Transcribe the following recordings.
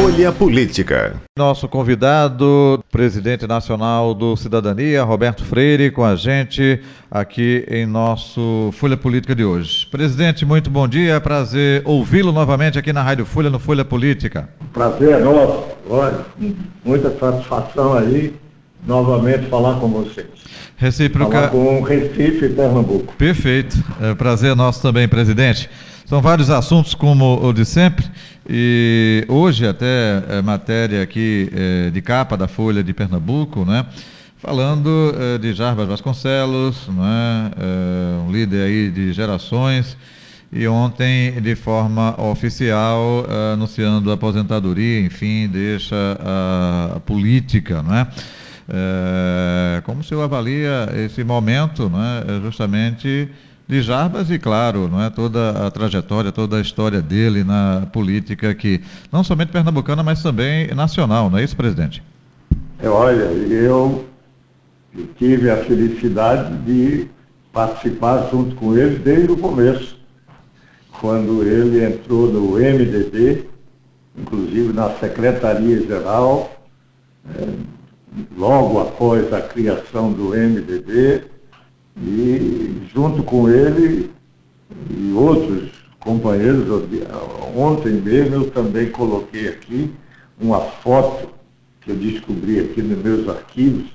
Folha Política. Nosso convidado, presidente nacional do Cidadania, Roberto Freire, com a gente aqui em nosso Folha Política de hoje. Presidente, muito bom dia, é prazer ouvi-lo novamente aqui na Rádio Folha, no Folha Política. Prazer é nosso, olha, muita satisfação aí, novamente falar com vocês. Recíproca. Falar com Recife e Pernambuco. Perfeito, é prazer nosso também, presidente. São vários assuntos, como o de sempre, e hoje até é, matéria aqui é, de capa da Folha de Pernambuco, né? Falando é, de Jarbas Vasconcelos, né? um líder aí de gerações, e ontem, de forma oficial, anunciando a aposentadoria, enfim, deixa a, a política, né? Como o senhor avalia esse momento, né? justamente de Jarbas e, claro, não é toda a trajetória, toda a história dele na política que não somente pernambucana, mas também nacional, não é isso, presidente? É, olha, eu tive a felicidade de participar junto com ele desde o começo, quando ele entrou no MDB, inclusive na Secretaria-Geral, é, logo após a criação do MDB, e junto com ele e outros companheiros, ontem mesmo eu também coloquei aqui uma foto que eu descobri aqui nos meus arquivos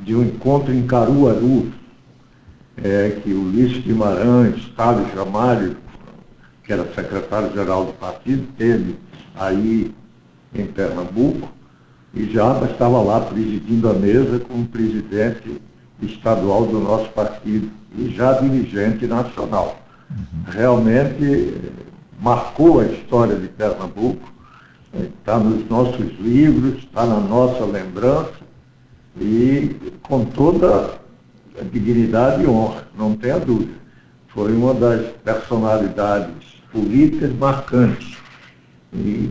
de um encontro em Caruaru, é, que o Ulisses Guimarães, Thales Ramalho, que era secretário-geral do partido, teve aí em Pernambuco, e já estava lá presidindo a mesa com o presidente estadual do nosso partido e já dirigente nacional. Uhum. Realmente marcou a história de Pernambuco, está nos nossos livros, está na nossa lembrança e com toda a dignidade e honra, não tenha dúvida. Foi uma das personalidades políticas marcantes. E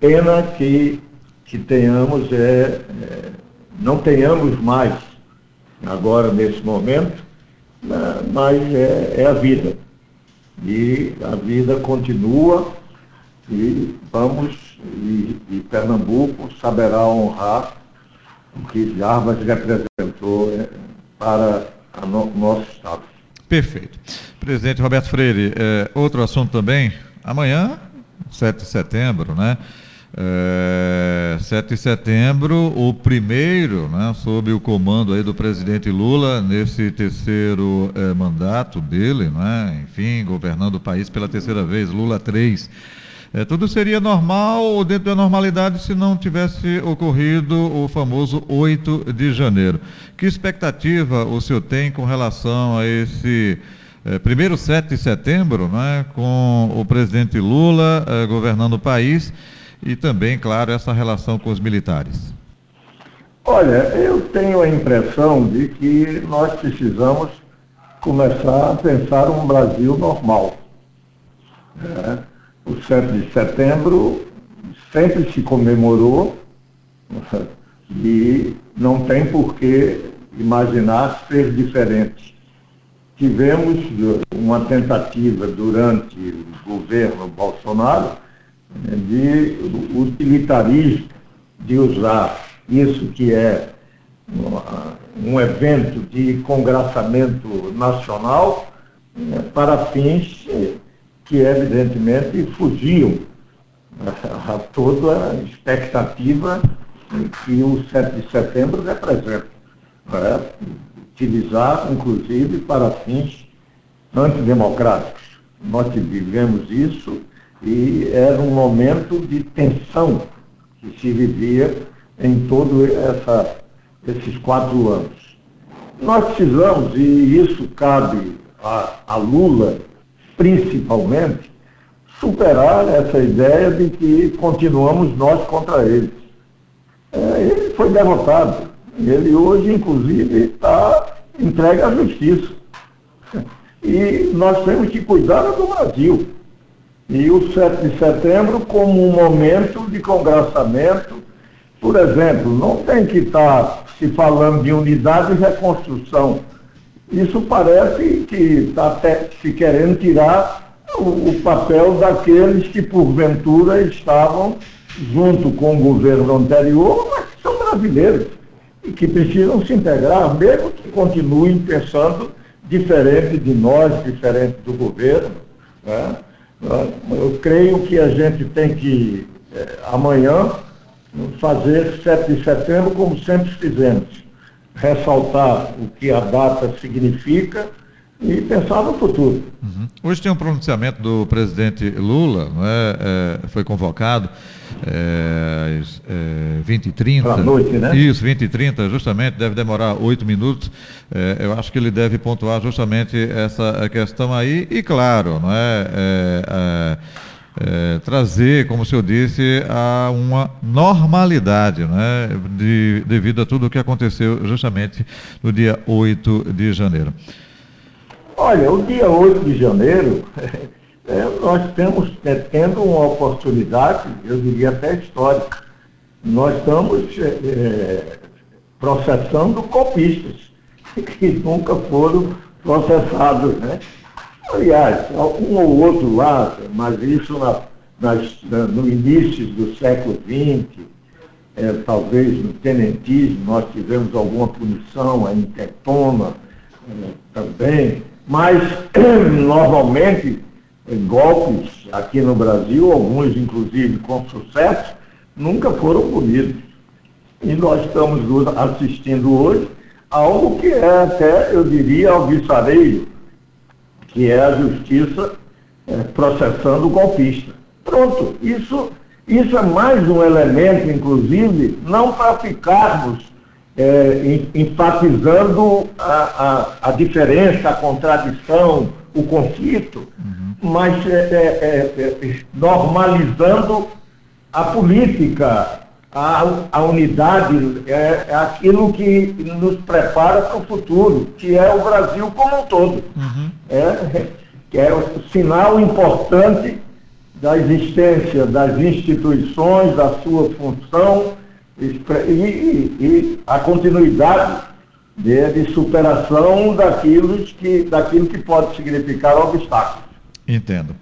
pena que, que tenhamos, é, é, não tenhamos mais agora nesse momento, né, mas é, é a vida. E a vida continua e vamos, e, e Pernambuco saberá honrar o que Jarbas representou é, para o no, nosso Estado. Perfeito. Presidente Roberto Freire, é, outro assunto também, amanhã, 7 de setembro, né? É, 7 de setembro, o primeiro, né, sob o comando aí do presidente Lula, nesse terceiro é, mandato dele, né, enfim, governando o país pela terceira vez, Lula 3. É, tudo seria normal ou dentro da normalidade se não tivesse ocorrido o famoso 8 de janeiro. Que expectativa o senhor tem com relação a esse é, primeiro 7 de setembro, né, com o presidente Lula é, governando o país? E também, claro, essa relação com os militares? Olha, eu tenho a impressão de que nós precisamos começar a pensar um Brasil normal. É, o 7 de setembro sempre se comemorou e não tem por que imaginar ser diferente. Tivemos uma tentativa durante o governo Bolsonaro de utilitarismo, de usar isso que é um evento de congraçamento nacional né, para fins que evidentemente fugiam a toda a expectativa que o 7 de setembro representa. Né? Utilizar, inclusive, para fins antidemocráticos. Nós vivemos isso e era um momento de tensão que se vivia em todos esses quatro anos. Nós precisamos, e isso cabe a, a Lula principalmente, superar essa ideia de que continuamos nós contra eles. É, ele foi derrotado. Ele hoje, inclusive, está entregue à justiça. E nós temos que cuidar do Brasil. E o 7 de setembro como um momento de congraçamento. Por exemplo, não tem que estar se falando de unidade e reconstrução. Isso parece que está se querendo tirar o, o papel daqueles que, porventura, estavam junto com o governo anterior, mas que são brasileiros e que precisam se integrar, mesmo que continuem pensando diferente de nós, diferente do governo. Né? Eu creio que a gente tem que, é, amanhã, fazer 7 de setembro como sempre fizemos. Ressaltar o que a data significa e pensar no futuro. Uhum. Hoje tem um pronunciamento do presidente Lula, é? é foi convocado é, é, 20 e 30. Para noite, né? Isso, 20 e 30, justamente, deve demorar oito minutos. É, eu acho que ele deve pontuar justamente essa questão aí, e claro, não é, é, é, é trazer, como o senhor disse, a uma normalidade, né, de, devido a tudo o que aconteceu justamente no dia 8 de janeiro. Olha, o dia 8 de janeiro, é, nós temos é, tendo uma oportunidade, eu diria até histórica. Nós estamos é, é processando copistas que nunca foram processados. Né? Aliás, um ou outro lá, mas isso na, nas, no início do século XX, é, talvez no tenentismo, nós tivemos alguma punição, a intentona é, também, mas, normalmente, golpes aqui no Brasil, alguns inclusive com sucesso, nunca foram punidos. E nós estamos assistindo hoje algo que é até, eu diria, alvissareiro, que é a justiça é, processando o golpista. Pronto, isso, isso é mais um elemento, inclusive, não para ficarmos é, enfatizando a, a, a, diferença, a contradição, o conflito, uhum. mas é, é, é, é normalizando a política, a, a unidade, é, é, aquilo que nos prepara para o futuro, que é o Brasil como um todo. Uhum. É, que é o sinal importante da existência das instituições, da sua função e, e, e a continuidade de, de, superação daquilo que, daquilo que pode significar obstáculos. Entendo.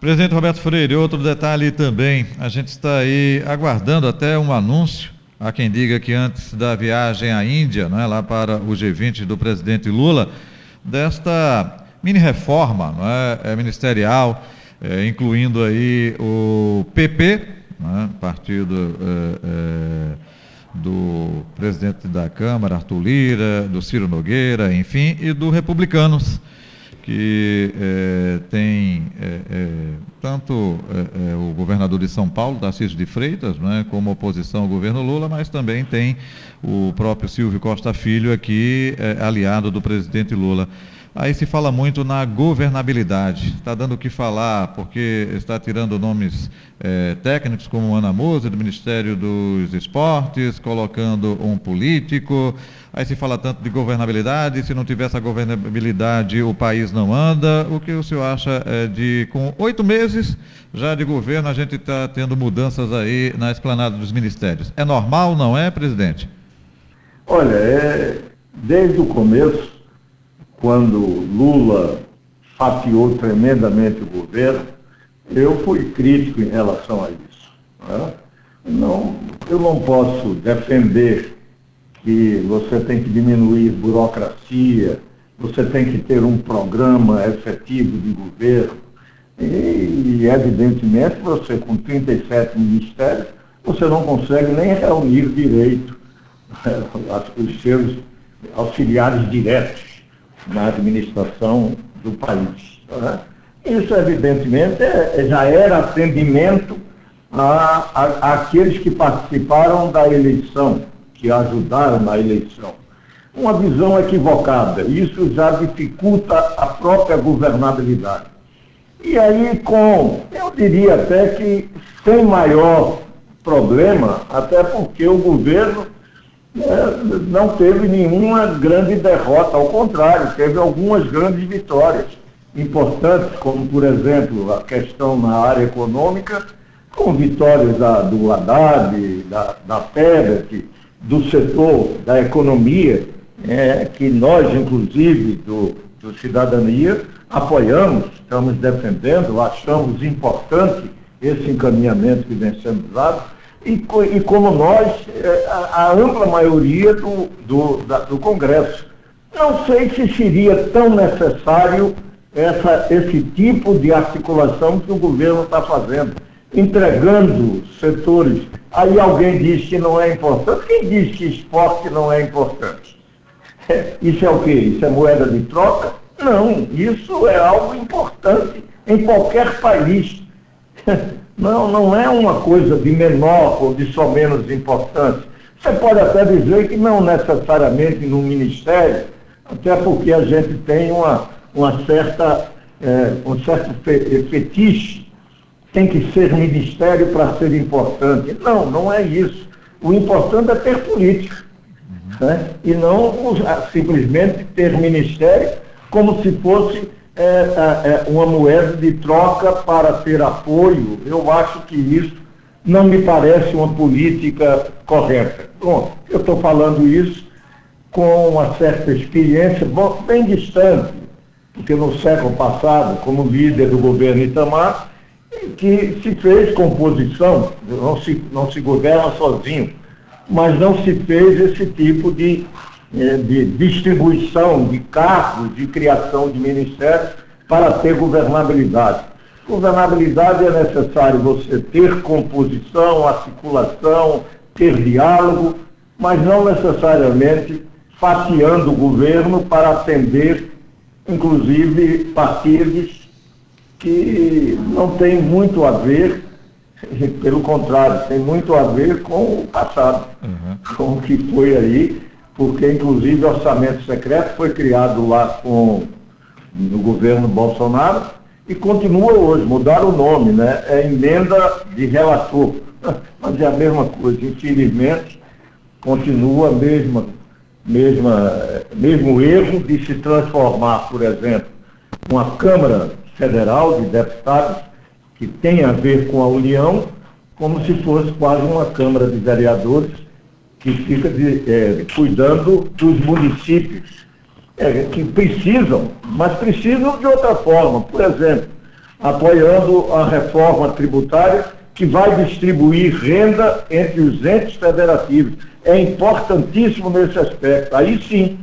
Presidente Roberto Freire, outro detalhe também, a gente está aí aguardando até um anúncio, há quem diga que antes da viagem à Índia, não é, lá para o G20 do presidente Lula, desta mini reforma não é, é ministerial, é, incluindo aí o PP, né, partido é, é, do presidente da Câmara, Arthur Lira, do Ciro Nogueira, enfim, e do Republicanos, que é, tem tanto o governador de São Paulo, Tarcísio de Freitas, né, como oposição ao governo Lula, mas também tem o próprio Silvio Costa Filho aqui, aliado do presidente Lula. Aí se fala muito na governabilidade. Está dando o que falar, porque está tirando nomes é, técnicos como Ana Moser, do Ministério dos Esportes, colocando um político. Aí se fala tanto de governabilidade, se não tiver essa governabilidade o país não anda. O que o senhor acha é, de, com oito meses já de governo, a gente está tendo mudanças aí na esplanada dos ministérios. É normal, não é, presidente? Olha, é, desde o começo, quando Lula fatiou tremendamente o governo, eu fui crítico em relação a isso. Né? Não, eu não posso defender que você tem que diminuir burocracia, você tem que ter um programa efetivo de governo. E, evidentemente, você com 37 ministérios, você não consegue nem reunir direito os seus auxiliares diretos na administração do país. Né? Isso, evidentemente, é, é, já era atendimento a, a, àqueles que participaram da eleição, que ajudaram na eleição. Uma visão equivocada. Isso já dificulta a própria governabilidade. E aí, com, eu diria até que sem maior problema, até porque o governo não teve nenhuma grande derrota, ao contrário, teve algumas grandes vitórias. importantes, como, por exemplo, a questão na área econômica, com vitórias da, do Haddad, da, da do setor da economia, é, que nós, inclusive, do, do Cidadania, apoiamos, estamos defendendo, achamos importante esse encaminhamento que vem sendo dado, e, e como nós, é, a, a, ampla maioria do, do, da, do Congresso. Não sei se seria tão necessário essa, esse tipo de articulação que o governo está fazendo, entregando setores. Aí alguém diz que não é importante. Quem diz que esporte não é importante? Isso é o quê? Isso é moeda de troca? Não, isso é algo importante em qualquer país. Não, não é uma coisa de menor ou de só menos importância. Você pode até dizer que não necessariamente no Ministério, até porque a gente tem uma, uma certa, é, um certo fetiche, tem que ser ministério para ser importante. Não, não é isso. O importante é ter política. Né? E não simplesmente ter ministério como se fosse é, é, é, uma moeda de troca para ter apoio. Eu acho que isso não me parece uma política correta. Bom, eu estou falando isso com uma certa experiência bem distante, porque no século passado, como líder do governo Itamar, que se fez composição, não se, não se governa sozinho, mas não se fez esse tipo de de distribuição de cargos, de criação de ministérios, para ter governabilidade. Governabilidade é necessário você ter composição, articulação, ter diálogo, mas não necessariamente fatiando o governo para atender, inclusive, partidos que não têm muito a ver, pelo contrário, tem muito a ver com o passado, uhum. com o que foi aí porque inclusive o orçamento secreto foi criado lá com, no governo Bolsonaro e continua hoje, mudaram o nome, né? É emenda de relator. Mas é a mesma coisa, infelizmente, continua a mesma, mesma, mesmo erro de se transformar, por exemplo, uma Câmara Federal de Deputados que tem a ver com a União, como se fosse quase uma Câmara de Vereadores que fica de, é, cuidando dos municípios é, que precisam, mas precisam de outra forma. Por exemplo, apoiando a reforma tributária que vai distribuir renda entre os entes federativos. É importantíssimo nesse aspecto. Aí sim,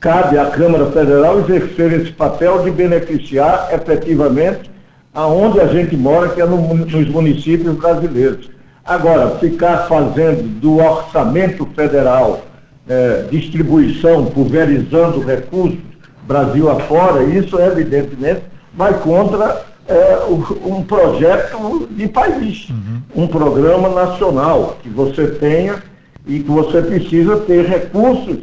cabe à Câmara Federal exercer esse papel de beneficiar efetivamente aonde a gente mora, que é no, nos municípios brasileiros. Agora, ficar fazendo do orçamento federal é, distribuição, pulverizando recursos, Brasil afora, isso evidentemente vai contra é, um projeto de país, uhum. um programa nacional que você tenha e que você precisa ter recursos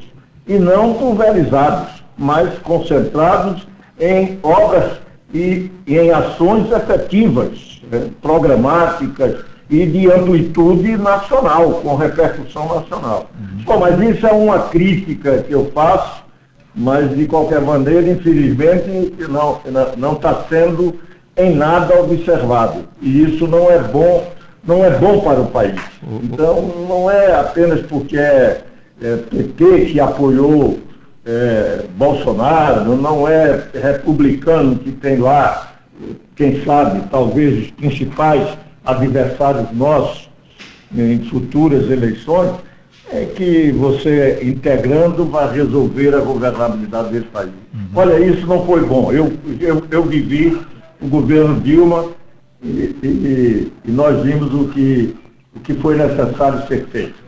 e não pulverizados, mas concentrados em obras e, e em ações efetivas, é, programáticas, e de amplitude nacional, com repercussão nacional. Uhum. Bom, mas isso é uma crítica que eu faço, mas de qualquer maneira, infelizmente, não está sendo em nada observado. E isso não é bom, não é bom para o país. Então, não é apenas porque é, é PT que apoiou é, Bolsonaro, não é republicano que tem lá, quem sabe, talvez os principais adversários nossos em futuras eleições, é que você, integrando, vai resolver a governabilidade desse país. Uhum. Olha, isso não foi bom. Eu, eu, eu vivi o governo Dilma e, e, e nós vimos o que, o que foi necessário ser feito.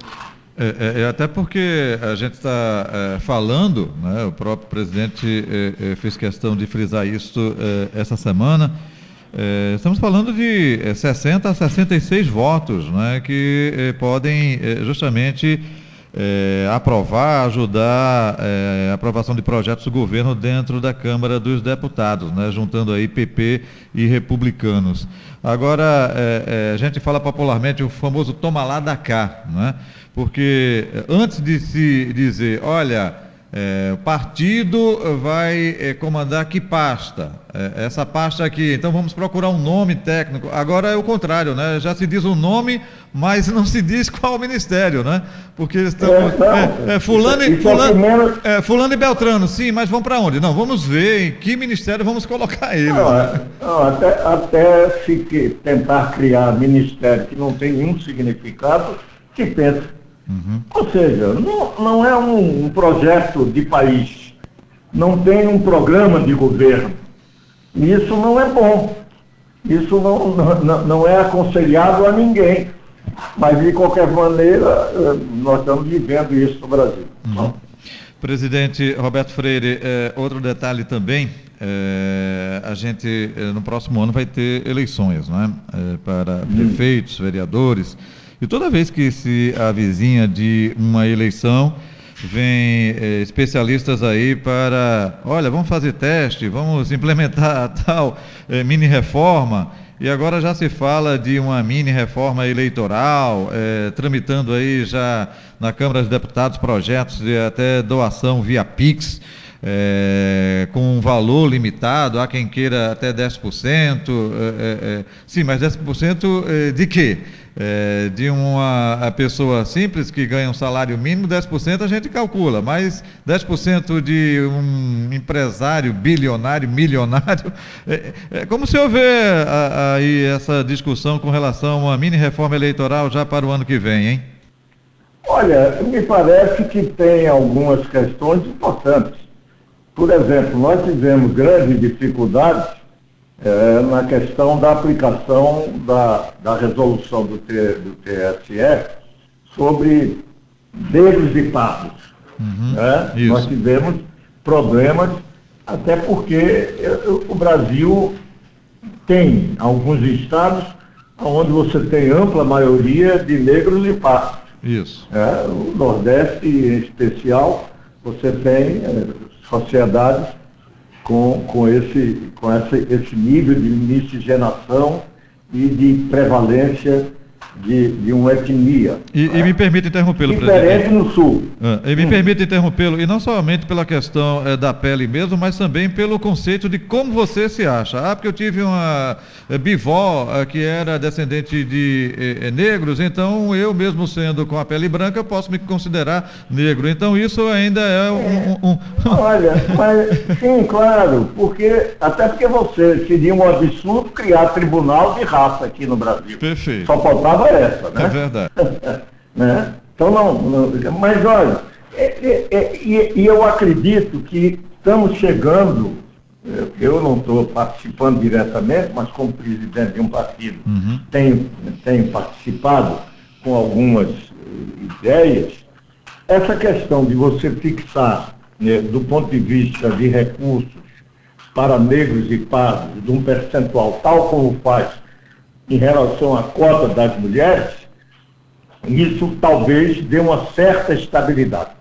É, é, é até porque a gente está é, falando, né, o próprio presidente é, é, fez questão de frisar isso essa semana, é, estamos falando de 60 é, a 66 votos né, que é, podem justamente aprovar, ajudar a aprovação de projetos do governo dentro da Câmara dos Deputados, né, juntando aí PP e republicanos. Agora, a gente fala popularmente o famoso toma lá da cá, né, porque antes de se dizer, olha É, o partido vai é, comandar que pasta? É, essa pasta aqui. Então vamos procurar um nome técnico. Agora é o contrário, né? Já se diz o um nome, mas não se diz qual o ministério, né? Porque estamos. É, é, fulano, e, fulano, é, fulano e Beltrano, sim, mas vamos para onde? Não, vamos ver em que ministério vamos colocar ele. Não, né? não, até, até se tentar criar ministério que não tem nenhum significado, que pensa Uhum. Ou seja, não, não é um, um, projeto de país, não tem um programa de governo. Isso não é bom. Isso não, não, não é aconselhado a ninguém. Mas, de qualquer maneira, eh, nós estamos vivendo isso no Brasil. Uhum. Presidente Roberto Freire, é, outro detalhe também, é, a gente no próximo ano vai ter eleições né, para hum. prefeitos, vereadores. E toda vez que se avizinha de uma eleição, vem eh, especialistas aí para, olha, vamos fazer teste, vamos implementar a tal eh, mini reforma. E agora já se fala de uma mini reforma eleitoral, eh, tramitando aí já na Câmara dos Deputados projetos de até doação via Pix. É, com um valor limitado, há quem queira até 10%. É, é, sim, mas 10% de quê? É, de uma pessoa simples que ganha um salário mínimo, 10% a gente calcula, mas 10% de um empresário bilionário, milionário, é, é como se houver aí essa discussão com relação a uma mini reforma eleitoral já para o ano que vem, hein? Olha, me parece que tem algumas questões importantes. Por exemplo, nós tivemos grandes dificuldades é, na questão da aplicação da, da resolução do, T, do TSE sobre negros e pardos. Uhum, né? Nós tivemos problemas, até porque o Brasil tem alguns estados onde você tem ampla maioria de negros e pardos. Isso. É, o Nordeste, em especial, você tem é, sociedades com, com, esse, com essa, esse nível de miscigenação e de prevalência de, de uma etnia. E, né? e me permite interrompê-lo, presidente. no sul. É, e me hum. permite interrompê-lo, e não somente pela questão é, da pele mesmo, mas também pelo conceito de como você se acha. Ah, porque eu tive uma é, bivó é, que era descendente de é, é, negros, então eu mesmo sendo com a pele branca, posso me considerar negro. Então isso ainda é um... um, um... Olha, mas sim, claro, porque até porque você seria um absurdo criar tribunal de raça aqui no Brasil. Perfeito. Só faltava essa, né? É verdade. né? Então, não, não, mas olha, é, é, é, e, eu acredito que estamos chegando, eu não estou participando diretamente, mas como presidente de um partido, uhum. tenho, tenho participado com algumas ideias, essa questão de você fixar, né, do ponto de vista de recursos para negros e pardos, de um percentual tal como faz em relação à cota das mulheres, isso talvez dê uma certa estabilidade.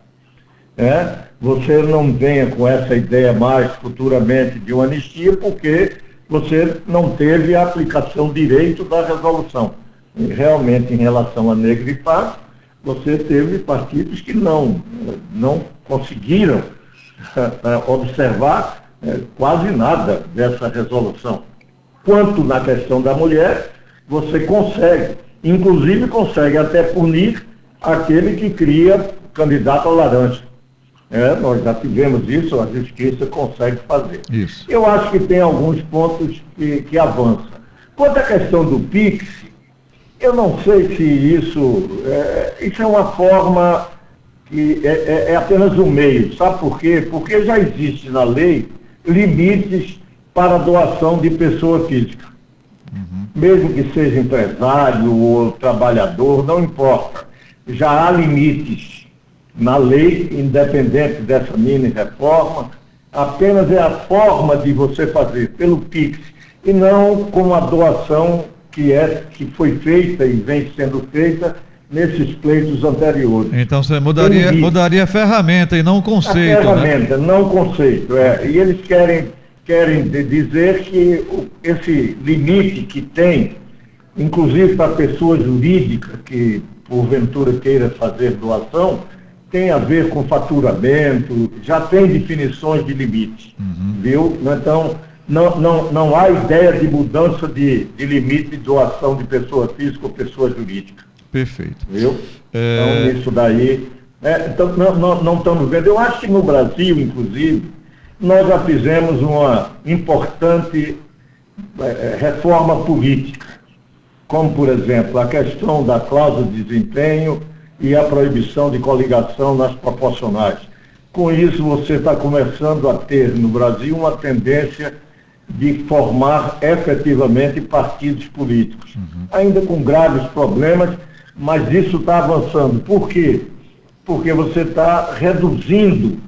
É? Você não venha com essa ideia mais futuramente de uma anistia, porque você não teve a aplicação direito da resolução. E realmente, em relação a negro e paz, você teve partidos que não, não conseguiram observar é, quase nada dessa resolução. Quanto na questão da mulher, você consegue, inclusive consegue até punir aquele que cria candidato a laranja. É, nós já tivemos isso, a justiça consegue fazer. Isso. Eu acho que tem alguns pontos que, que avançam. Quanto à questão do PIX, eu não sei se isso, é, isso é uma forma que é, é, é apenas um meio. Sabe por quê? Porque já existe na lei limites para doação de pessoa física mesmo que seja empresário ou trabalhador, não importa. Já há limites na lei, independente dessa mini reforma, apenas é a forma de você fazer pelo PIX e não com a doação que, é, que foi feita e vem sendo feita nesses pleitos anteriores. Então você mudaria, mudaria a ferramenta e não o conceito. A né? ferramenta, né? não o conceito. É. E eles querem querem dizer que esse limite que tem, inclusive para pessoa jurídica que porventura queira fazer doação, tem a ver com faturamento, já tem definições de limites, uhum. viu? Então, não, não, não há ideia de mudança de, de limite de doação de pessoa física ou pessoa jurídica. Perfeito. Viu? É... Então, isso daí. É, então, não, não, não estamos vendo. Eu acho que no Brasil, inclusive, nós já fizemos uma importante é, é reforma política, como, por exemplo, a questão da cláusula de desempenho e a proibição de coligação nas proporcionais. Com isso, você está começando a ter no Brasil uma tendência de formar efetivamente partidos políticos. Uhum. Ainda com graves problemas, mas isso está avançando. Por quê? Porque você está reduzindo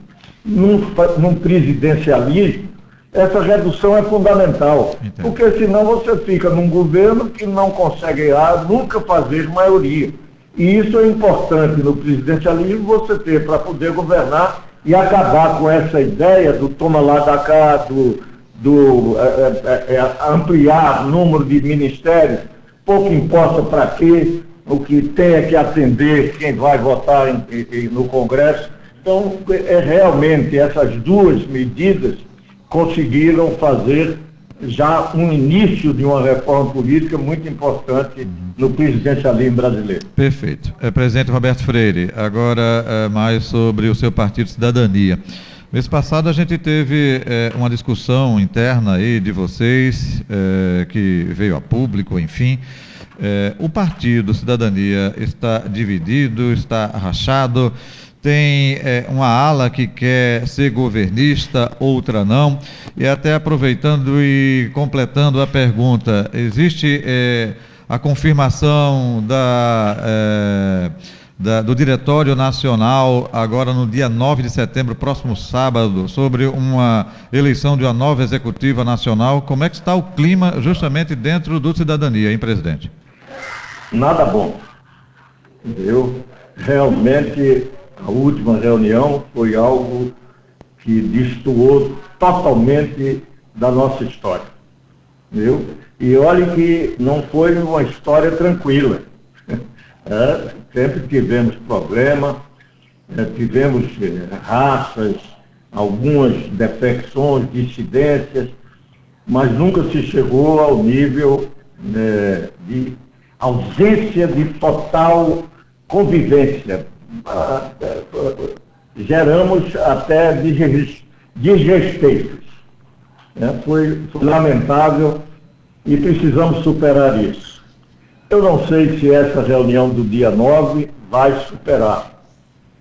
num, num, presidencialismo, essa redução é fundamental. Entendo. Porque senão você fica num governo que não consegue nunca fazer maioria. E isso é importante no presidencialismo você ter para poder governar e acabar com essa ideia do toma lá da cá, do do, é, é, é, ampliar o número de ministérios, pouco importa para quê, o que tem é que atender quem vai votar em, em, no Congresso. Então, é, realmente essas duas medidas conseguiram fazer já um início de uma reforma política muito importante no presidencialismo brasileiro. Perfeito. É, presidente Roberto Freire, agora é, mais sobre o seu partido Cidadania. Mês passado a gente teve é, uma discussão interna aí de vocês, é, que veio a público, enfim. É, o partido Cidadania está dividido, está rachado, tem uma ala que quer ser governista, outra não. E até aproveitando e completando a pergunta, existe a confirmação da da, do Diretório Nacional, agora no dia 9 de setembro, próximo sábado, sobre uma eleição de uma nova executiva nacional. Como é que está o clima justamente dentro do Cidadania, hein, presidente? Nada bom. Eu realmente a última reunião foi algo que destoou totalmente da nossa história. Viu? E olhe que não foi uma história tranquila. É, sempre tivemos problema, é, tivemos é, raças, algumas defecções, dissidências, mas nunca se chegou ao nível né, de ausência de total convivência. Geramos até desrespeitos. Né? Foi, foi lamentável e precisamos superar isso. Eu não sei se essa reunião do dia 9 vai superar.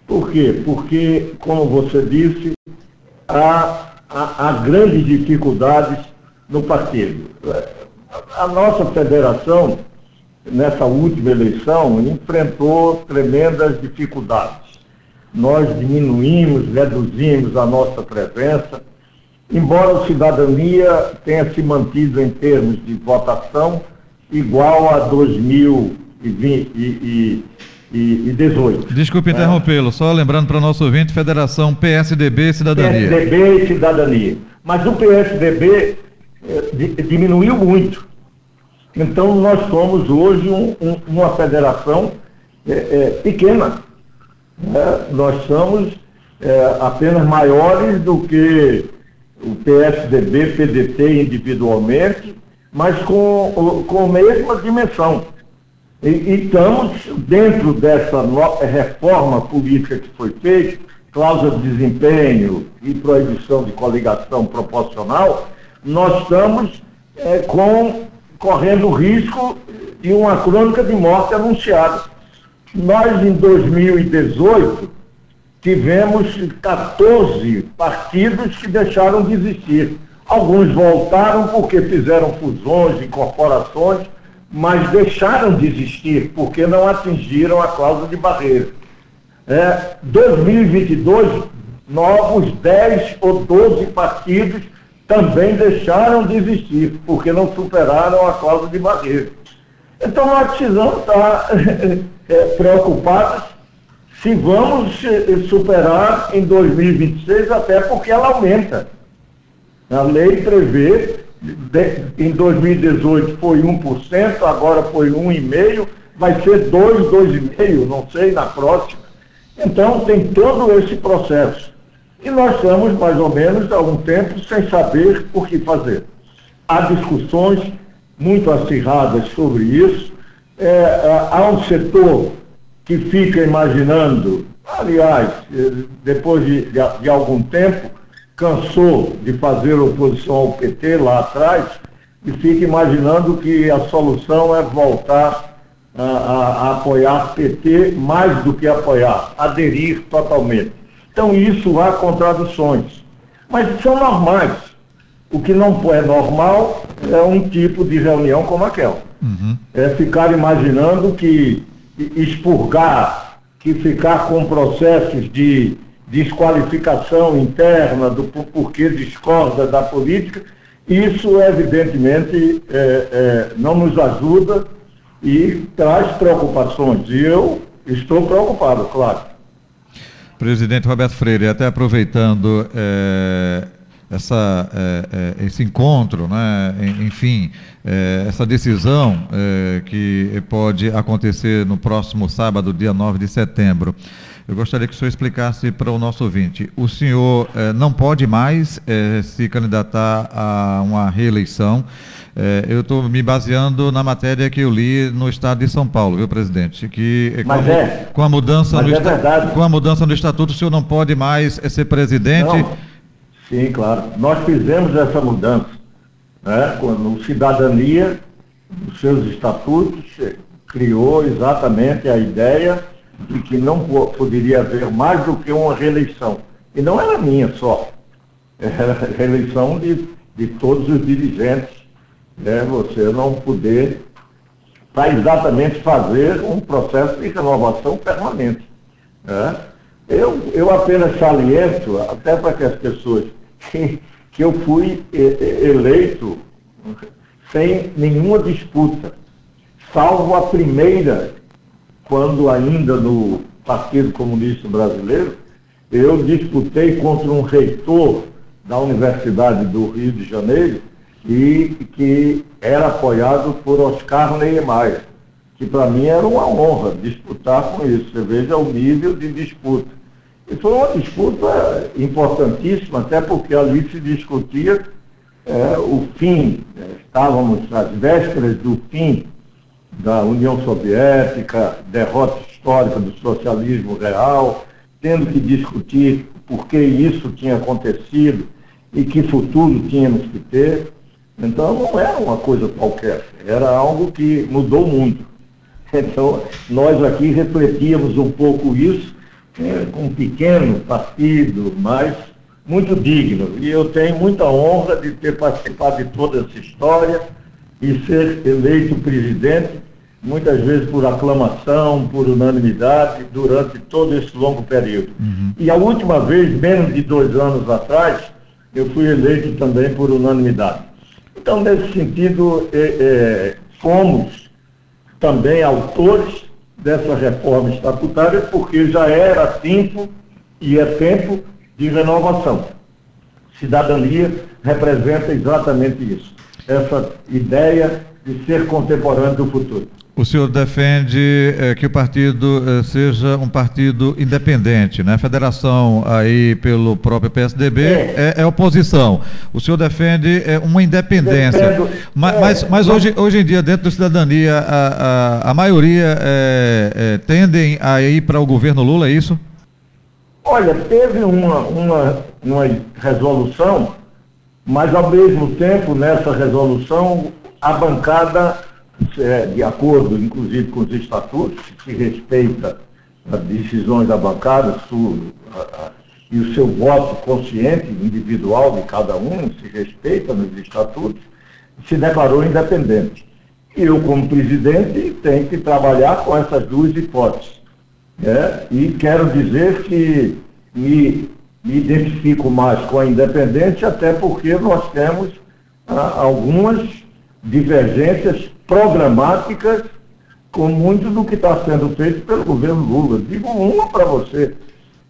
Por quê? Porque, como você disse, há, há, há grandes dificuldades no partido. A nossa federação, nessa última eleição, enfrentou tremendas dificuldades. Nós diminuímos, reduzimos a nossa presença, embora a cidadania tenha se mantido em termos de votação igual a 2018. Desculpe interrompê-lo, só lembrando para o nosso ouvinte, Federação PSDB Cidadania. PSDB e Cidadania. Mas o PSDB eh, diminuiu muito. Então nós somos hoje um, um, uma federação é, é, pequena. Né? Nós somos é, apenas maiores do que o PSDB, PDT individualmente mas com, com a mesma dimensão. E, e estamos dentro dessa reforma política que foi feita, cláusula de desempenho e proibição de coligação proporcional, nós estamos é, com, correndo risco de uma crônica de morte anunciada. Nós, em 2018, tivemos 14 partidos que deixaram de existir. Alguns voltaram porque fizeram fusões, incorporações, mas deixaram de existir porque não atingiram a cláusula de barreira. É, 2022, novos 10 ou 12 partidos também deixaram de existir porque não superaram a cláusula de barreira. Então nós precisamos estar é, se vamos é, superar em 2026, até porque ela aumenta. A lei prevê, de, em 2018 foi 1%, agora foi 1,5%, vai ser 2, 2,5%, não sei, na próxima. Então, tem todo esse processo. E nós estamos, mais ou menos, há um tempo sem saber o que fazer. Há discussões muito acirradas sobre isso. É, há um setor que fica imaginando, aliás, eh, depois de, de, de algum tempo, cansou de fazer oposição ao PT lá atrás e fica imaginando que a solução é voltar a, a, a apoiar PT mais do que apoiar, aderir totalmente. Então isso há contradições, mas são normais. O que não é normal é um tipo de reunião como aquela. Uhum. É ficar imaginando que expurgar, que ficar com processos de desqualificação interna do porquê discorda da política, isso evidentemente é, é, não nos ajuda e traz preocupações. E eu estou preocupado, claro. Presidente Roberto Freire, até aproveitando é, essa, é, esse encontro, né? enfim, é, essa decisão que pode acontecer no próximo sábado, dia 9 de setembro. Eu gostaria que o senhor explicasse para o nosso ouvinte. O senhor não pode mais se candidatar a uma reeleição. Eu estou me baseando na matéria que eu li no estado de São Paulo, viu, presidente? Que com, a, com a mudança no é com a mudança no estatuto, o senhor não pode mais ser presidente. Não. Sim, claro. Nós fizemos essa mudança. Né? Quando o Cidadania, os seus estatutos, criou exatamente a ideia de que não poderia haver mais do que uma reeleição. E não era minha só. Era a reeleição de, de todos os dirigentes. Né? Você não poder para exatamente fazer um processo de renovação permanente. Né? Eu, eu apenas saliento, até para que as pessoas, que, que eu fui eleito sem nenhuma disputa, salvo a primeira, quando ainda no Partido Comunista Brasileiro, eu disputei contra um reitor da Universidade do Rio de Janeiro e que era apoiado por Oscar Niemeyer que para mim era uma honra disputar com isso. Você veja o nível de disputa. E foi uma disputa importantíssima, até porque ali se discutia é, o fim, é, estávamos às vésperas do fim da União Soviética, derrota histórica do socialismo real, tendo que discutir por que isso tinha acontecido e que futuro tínhamos que ter. Então não era uma coisa qualquer, era algo que mudou o mundo. Então, nós aqui refletíamos um pouco isso, é, com um pequeno partido, mas muito digno. E eu tenho muita honra de ter participado de toda essa história e ser eleito presidente, muitas vezes por aclamação, por unanimidade, durante todo esse longo período. Uhum. E a última vez, menos de dois anos atrás, eu fui eleito também por unanimidade. Então, nesse sentido, é, é, fomos também autores dessa reforma estatutária, porque já era tempo e é tempo de renovação. Cidadania representa exatamente isso, essa ideia de ser contemporâneo do futuro. O senhor defende é, que o partido é, seja um partido independente, né? Federação aí pelo próprio PSDB é, é, é oposição. O senhor defende uma independência. Defendo, mas, mas, mas hoje, hoje em dia, dentro da cidadania, a, a, a maioria tendem a ir para o governo Lula, é isso? Olha, teve uma, uma, uma resolução, mas ao mesmo tempo, nessa resolução, a bancada é, de acordo, inclusive, com os estatutos, que respeita as decisões da bancada e o seu voto consciente, individual de cada um, se respeita nos estatutos, se declarou independente. Eu, como presidente, tenho que trabalhar com essas duas hipóteses. Né? E quero dizer que me, me identifico mais com a independência, até porque nós temos ah, algumas divergências programáticas com muito do que está sendo feito pelo governo Lula. Digo uma para você.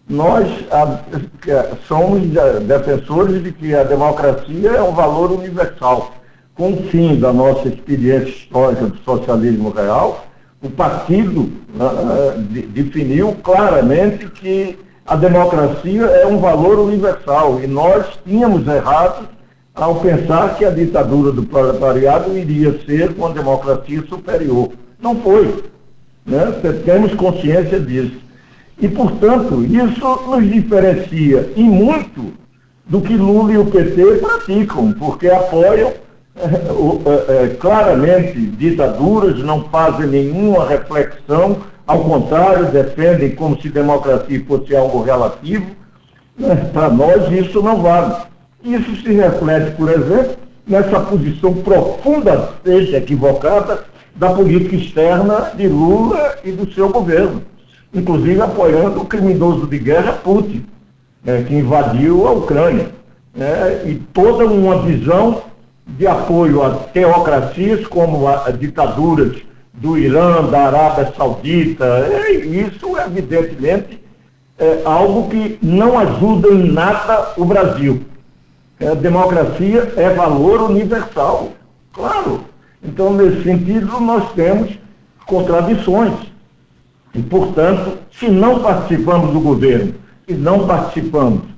Nós a, somos defensores de que a democracia é um valor universal. Com o fim da nossa experiência histórica do socialismo real, o partido uh, definiu claramente que a democracia é um valor universal e nós tínhamos errado ao pensar que a ditadura do proletariado iria ser uma democracia superior. Não foi. Né? Temos consciência disso. E, portanto, isso nos diferencia e muito do que Lula e o PT praticam, porque apoiam é, é, claramente ditaduras, não fazem nenhuma reflexão, ao contrário, defendem como se democracia fosse algo relativo. Né? Para nós isso não vale. Isso se reflete, por exemplo, nessa posição profundamente equivocada da política externa de Lula e do seu governo, inclusive apoiando o criminoso de guerra Putin, né, que invadiu a Ucrânia. Né, e toda uma visão de apoio a teocracias como a, a ditaduras do Irã, da Arábia Saudita. É, isso, evidentemente, é algo que não ajuda em nada o Brasil. A democracia é valor universal, claro. Então, nesse sentido, nós temos contradições. E, portanto, se não participamos do governo e não participamos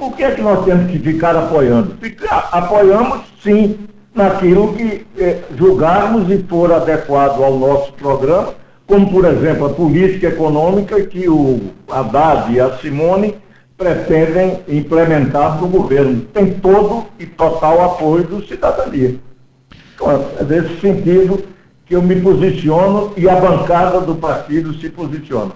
por que é que nós temos que ficar apoiando? Ficar, apoiamos, sim, naquilo que eh, julgarmos e for adequado ao nosso programa, como, por exemplo, a política econômica que o Haddad e a Simone pretendem implementar no governo. Tem todo e total apoio do cidadania. Então, é nesse sentido que eu me posiciono e a bancada do partido se posiciona.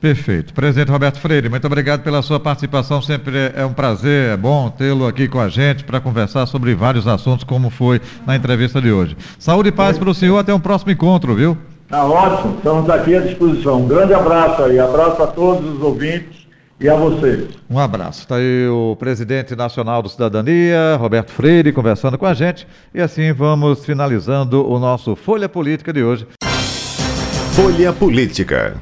Perfeito. Presidente Roberto Freire, muito obrigado pela sua participação. Sempre é um prazer, é bom tê-lo aqui com a gente para conversar sobre vários assuntos, como foi na entrevista de hoje. Saúde e paz para o senhor, até um próximo encontro, viu? Tá ótimo, estamos aqui à disposição. Um grande abraço aí, abraço a todos os ouvintes e a vocês. Um abraço. Está aí o presidente nacional do Cidadania, Roberto Freire, conversando com a gente. E assim vamos finalizando o nosso Folha Política de hoje. Folha Política.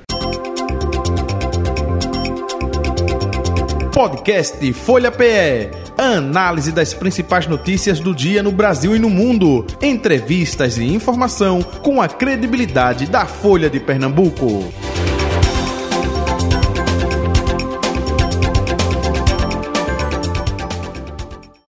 Podcast Folha PE. Análise das principais notícias do dia no Brasil e no mundo. Entrevistas e informação com a credibilidade da Folha de Pernambuco.